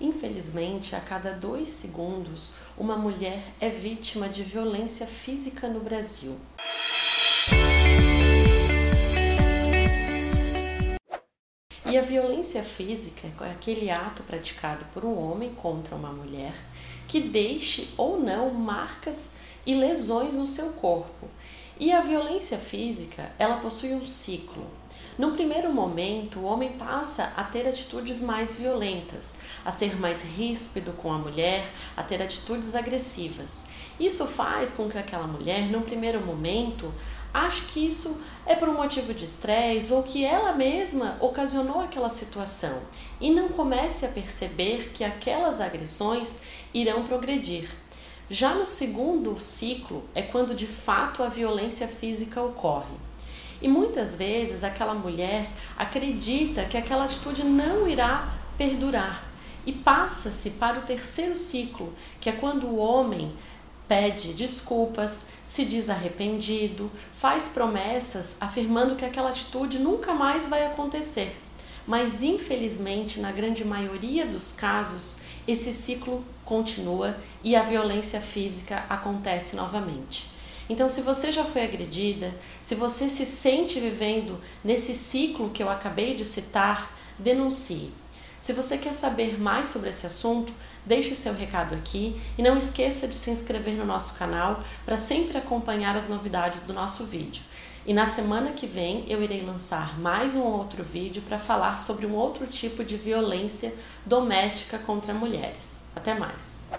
Infelizmente, a cada dois segundos, uma mulher é vítima de violência física no Brasil. E a violência física é aquele ato praticado por um homem contra uma mulher que deixe ou não marcas e lesões no seu corpo. E a violência física, ela possui um ciclo. No primeiro momento, o homem passa a ter atitudes mais violentas, a ser mais ríspido com a mulher, a ter atitudes agressivas. Isso faz com que aquela mulher, no primeiro momento, ache que isso é por um motivo de estresse ou que ela mesma ocasionou aquela situação e não comece a perceber que aquelas agressões irão progredir. Já no segundo ciclo é quando de fato a violência física ocorre. E muitas vezes aquela mulher acredita que aquela atitude não irá perdurar e passa-se para o terceiro ciclo, que é quando o homem pede desculpas, se diz arrependido, faz promessas afirmando que aquela atitude nunca mais vai acontecer. Mas infelizmente, na grande maioria dos casos, esse ciclo continua e a violência física acontece novamente. Então, se você já foi agredida, se você se sente vivendo nesse ciclo que eu acabei de citar, denuncie. Se você quer saber mais sobre esse assunto, deixe seu recado aqui e não esqueça de se inscrever no nosso canal para sempre acompanhar as novidades do nosso vídeo. E na semana que vem eu irei lançar mais um outro vídeo para falar sobre um outro tipo de violência doméstica contra mulheres. Até mais!